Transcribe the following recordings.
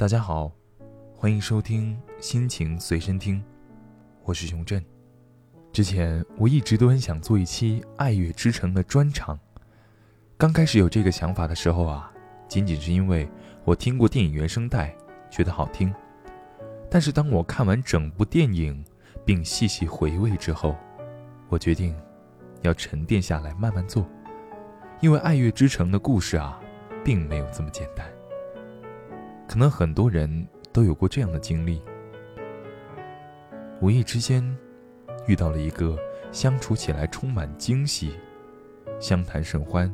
大家好，欢迎收听心情随身听，我是熊振。之前我一直都很想做一期《爱乐之城》的专场。刚开始有这个想法的时候啊，仅仅是因为我听过电影原声带，觉得好听。但是当我看完整部电影，并细细回味之后，我决定要沉淀下来慢慢做，因为《爱乐之城》的故事啊，并没有这么简单。可能很多人都有过这样的经历：无意之间遇到了一个相处起来充满惊喜、相谈甚欢，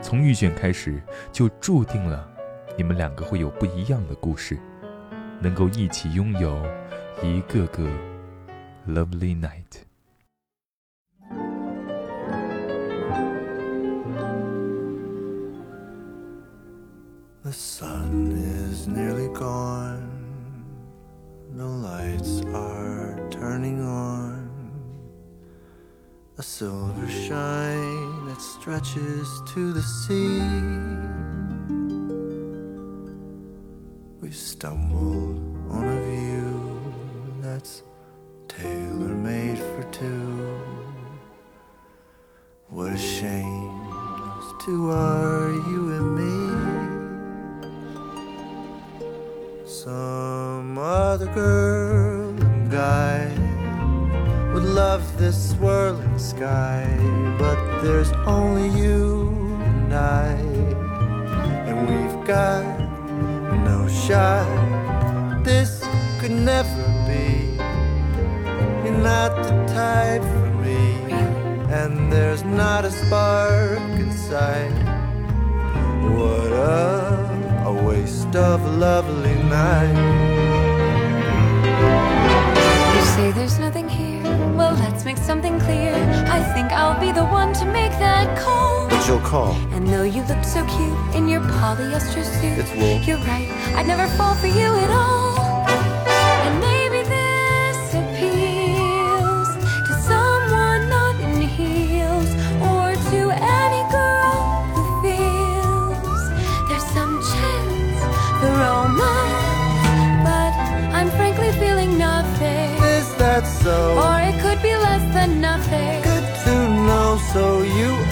从遇见开始就注定了你们两个会有不一样的故事。能够一起拥有一个个 lovely night。The sun is nearly gone. The lights are turning on. A silver shine that stretches to the sea. we stumbled on a view that's tailor made for two. What a shame those two are you girl and guy would love this swirling sky, but there's only you and I, and we've got no shot. This could never be. You're not the type for me, and there's not a spark inside. What a, a waste of a lovely night. Let's make something clear. I think I'll be the one to make that call. But you'll call. And though you look so cute in your polyester suit, It's wool. You're right. I'd never fall for you at all. And maybe this appeals to someone not in heels or to any girl who feels there's some chance for romance. But I'm frankly feeling nothing. Is that so? Or it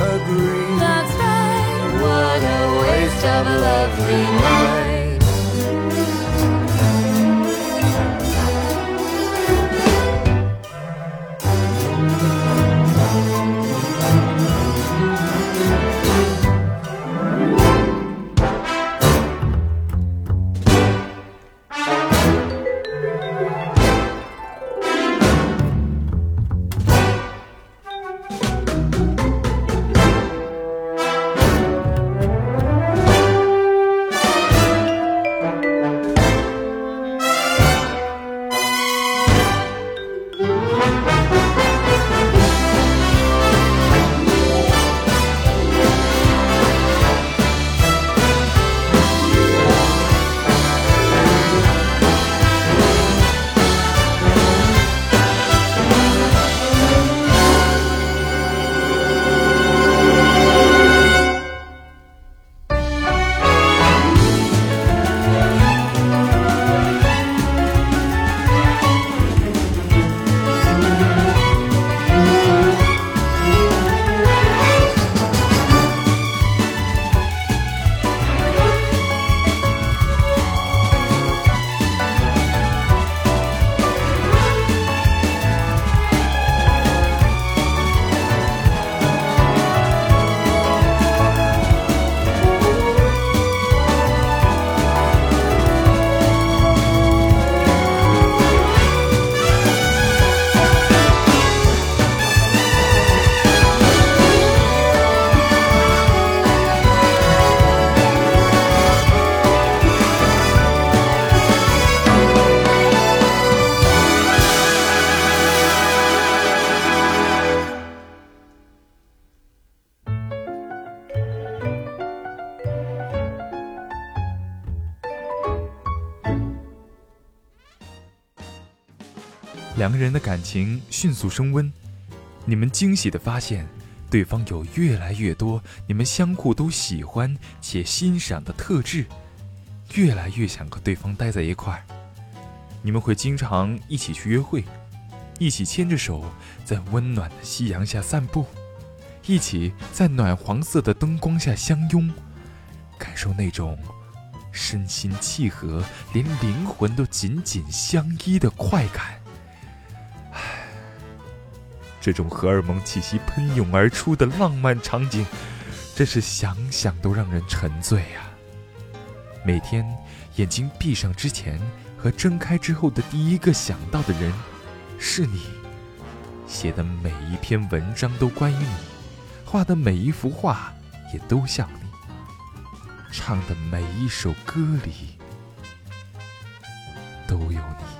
agree. That's right. What a waste of a lovely night. “两个人的感情迅速升温，你们惊喜地发现，对方有越来越多你们相互都喜欢且欣赏的特质。越来越想和对方待在一块儿。你们会经常一起去约会，一起牵着手在温暖的夕阳下散步，一起在暖黄色的灯光下相拥，感受那种身心契合、连灵魂都紧紧相依的快感。这种荷尔蒙气息喷涌而出的浪漫场景，真是想想都让人沉醉啊、每天眼睛闭上之前和睁开之后的第一个想到的人，是你。写的每一篇文章都关于你，画的每一幅画也都像你，唱的每一首歌里都有你。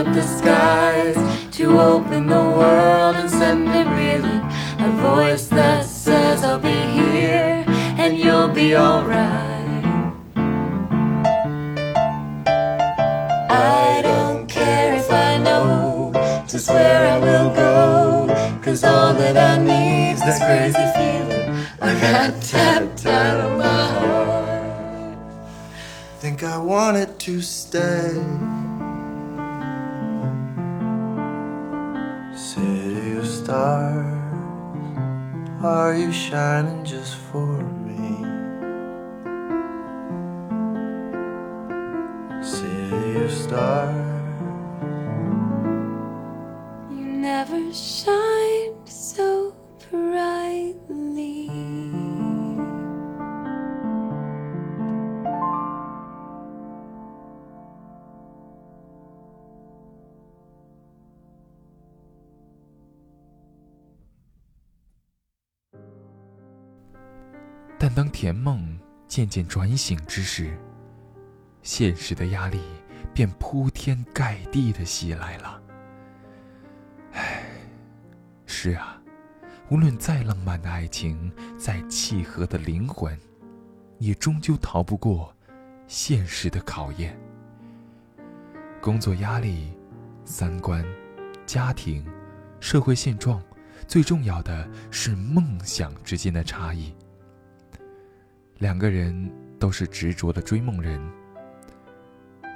Up the skies, to open the world and send it reeling. A voice that says, I'll be here and you'll be alright. I don't care if I know just where I will go. Cause all that I need's this crazy feeling I got tapped out of my heart. Think I wanted to stay. Stars, are you shining just for me? City of stars, You never shined so brightly. “当甜梦渐渐转醒之时，现实的压力便铺天盖地的袭来了。唉，是啊，无论再浪漫的爱情，再契合的灵魂，也终究逃不过现实的考验。工作压力、三观、家庭、社会现状，最重要的是梦想之间的差异。两个人都是执着的追梦人，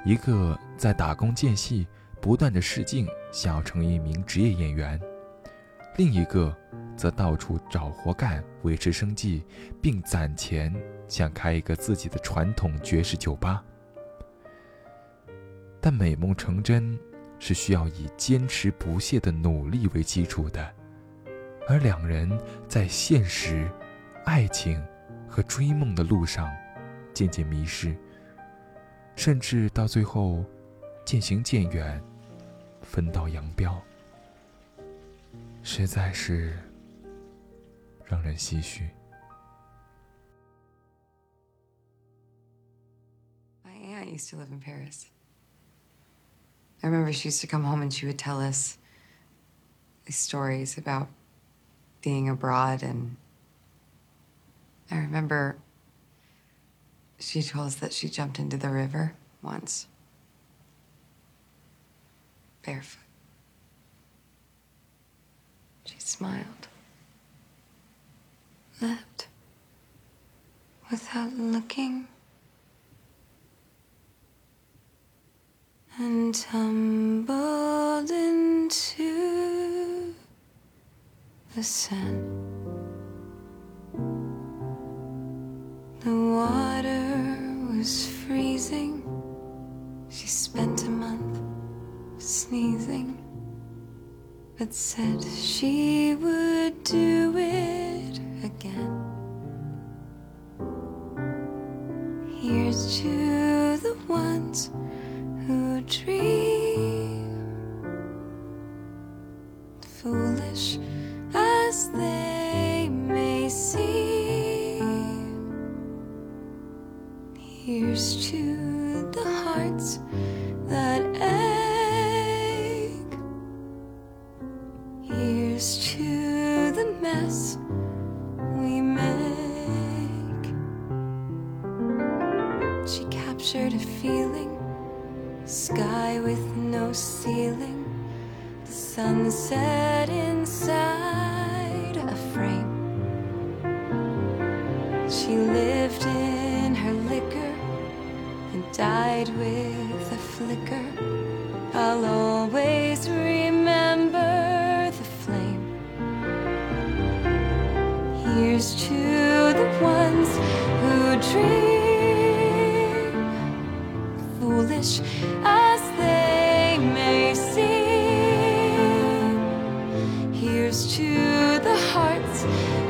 一个在打工间隙不断的试镜，想要成为一名职业演员；另一个则到处找活干维持生计，并攒钱想开一个自己的传统爵士酒吧。但美梦成真是需要以坚持不懈的努力为基础的，而两人在现实、爱情和追梦的路上渐渐迷失，甚至到最后渐行渐远，分道扬镳，实在是让人唏嘘。My aunt used to live in Paris. I remember she used to come home and she would tell us these stories about being abroad. And I remember she told us that she jumped into the river once, barefoot. She smiled. Left without looking. And tumbled into the sand. But said she would do it again. Here's to the ones who dream, we make. She captured a feeling, sky with no ceiling, the sunset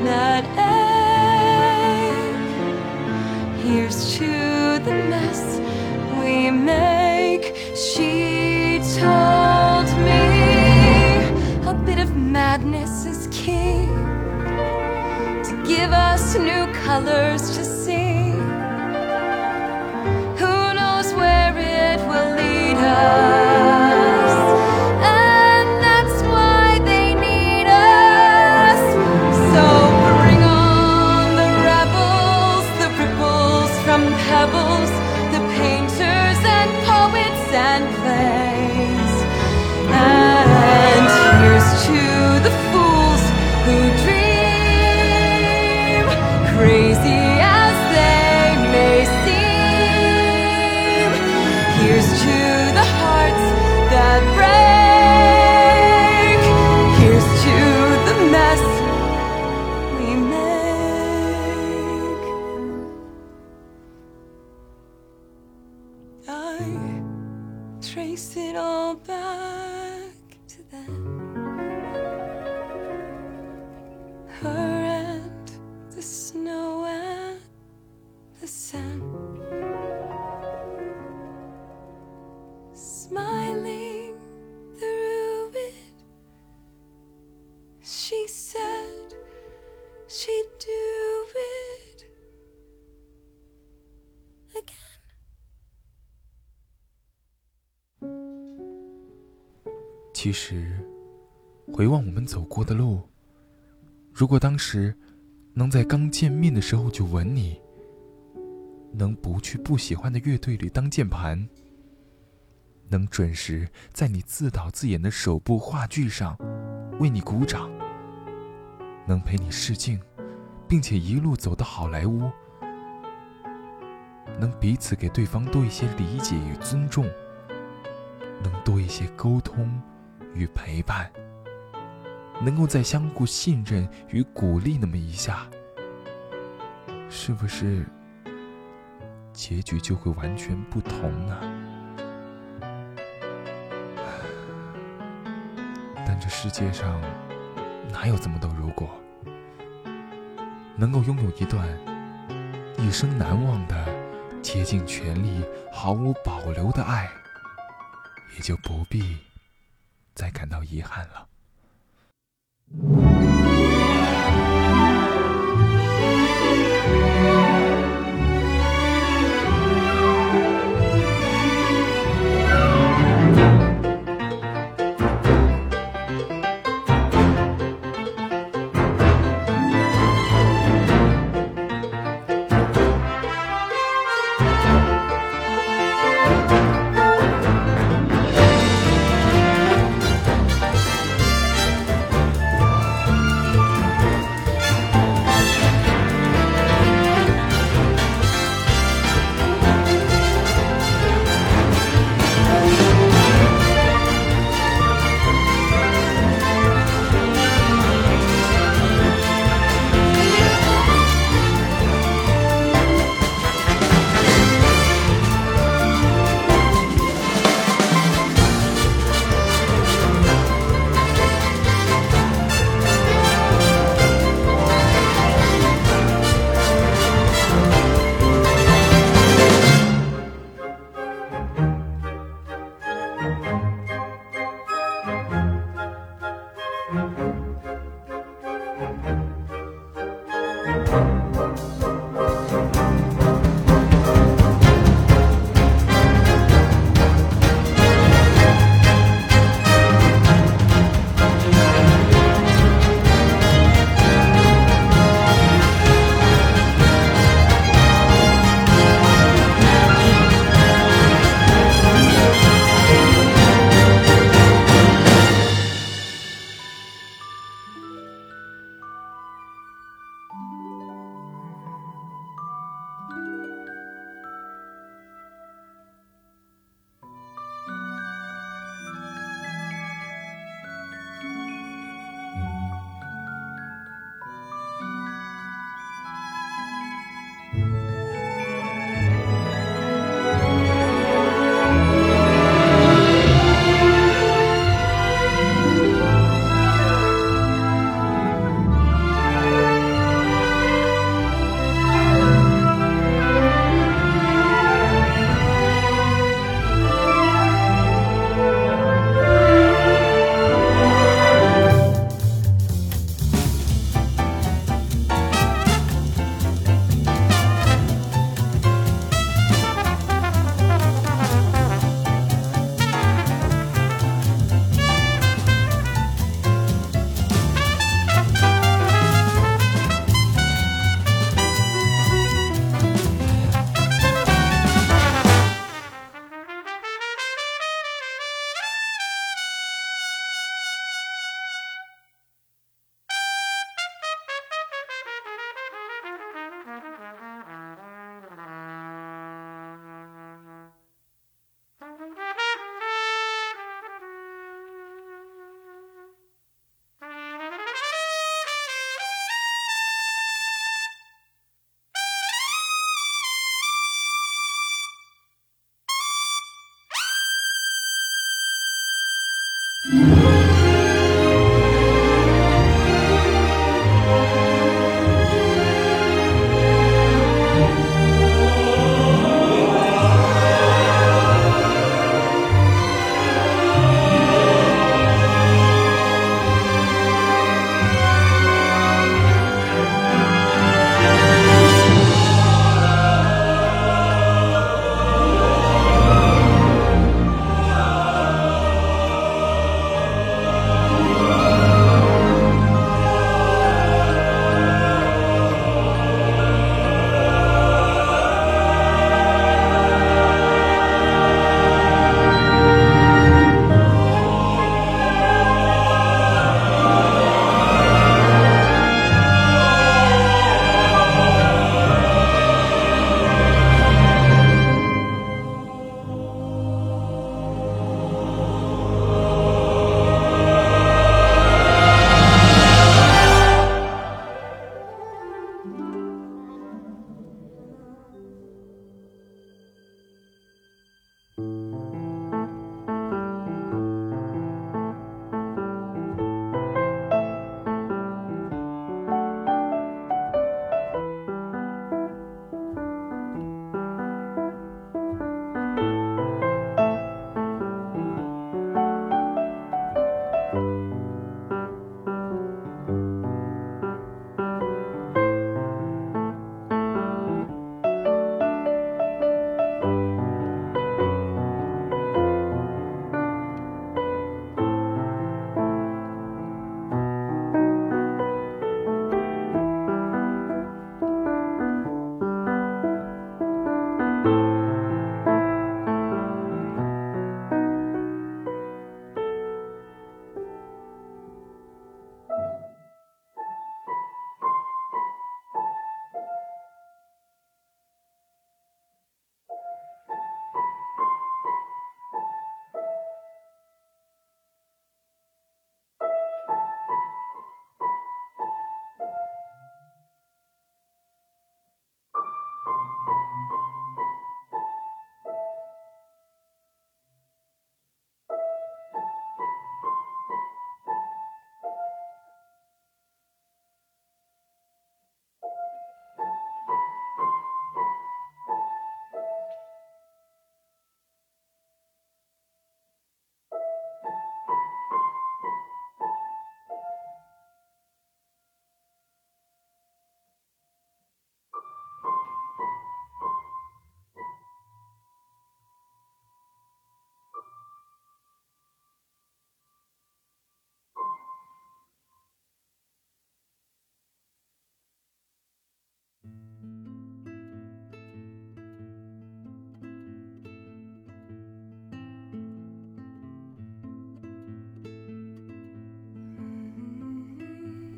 that ache. Here's to the mess we make. She told me a bit of madness is key to give us new colors 其实，回望我们走过的路，如果当时能在刚见面的时候就吻你，能不去不喜欢的乐队里当键盘，能准时在你自导自演的首部话剧上为你鼓掌，能陪你试镜，并且一路走到好莱坞，能彼此给对方多一些理解与尊重，能多一些沟通与陪伴，能够再相互信任与鼓励那么一下，是不是结局就会完全不同呢？但这世界上哪有这么多如果？能够拥有一段一生难忘的、竭尽全力、毫无保留的爱，也就不必再感到遗憾了。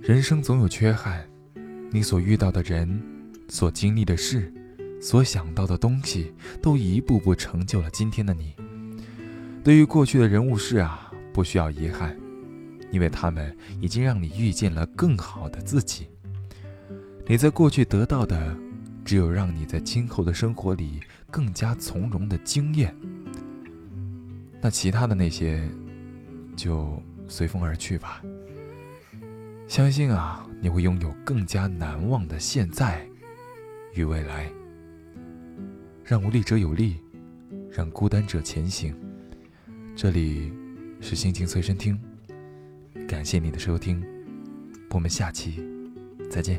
人生总有缺憾，你所遇到的人，所经历的事，所想到的东西，都一步步成就了今天的你。对于过去的人物事啊，不需要遗憾，因为他们已经让你遇见了更好的自己。你在过去得到的，只有让你在今后的生活里更加从容的经验。那其他的那些，就随风而去吧。相信啊，你会拥有更加难忘的现在与未来。让无力者有力，让孤单者前行。这里是心情随身听，感谢你的收听，我们下期再见。